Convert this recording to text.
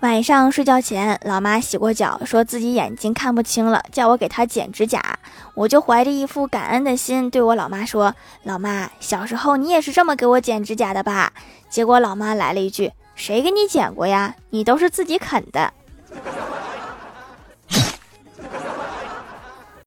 晚上睡觉前老妈洗过脚说自己眼睛看不清了叫我给她剪指甲。我就怀着一副感恩的心对我老妈说老妈小时候你也是这么给我剪指甲的吧？结果老妈来了一句谁给你剪过呀？你都是自己啃的。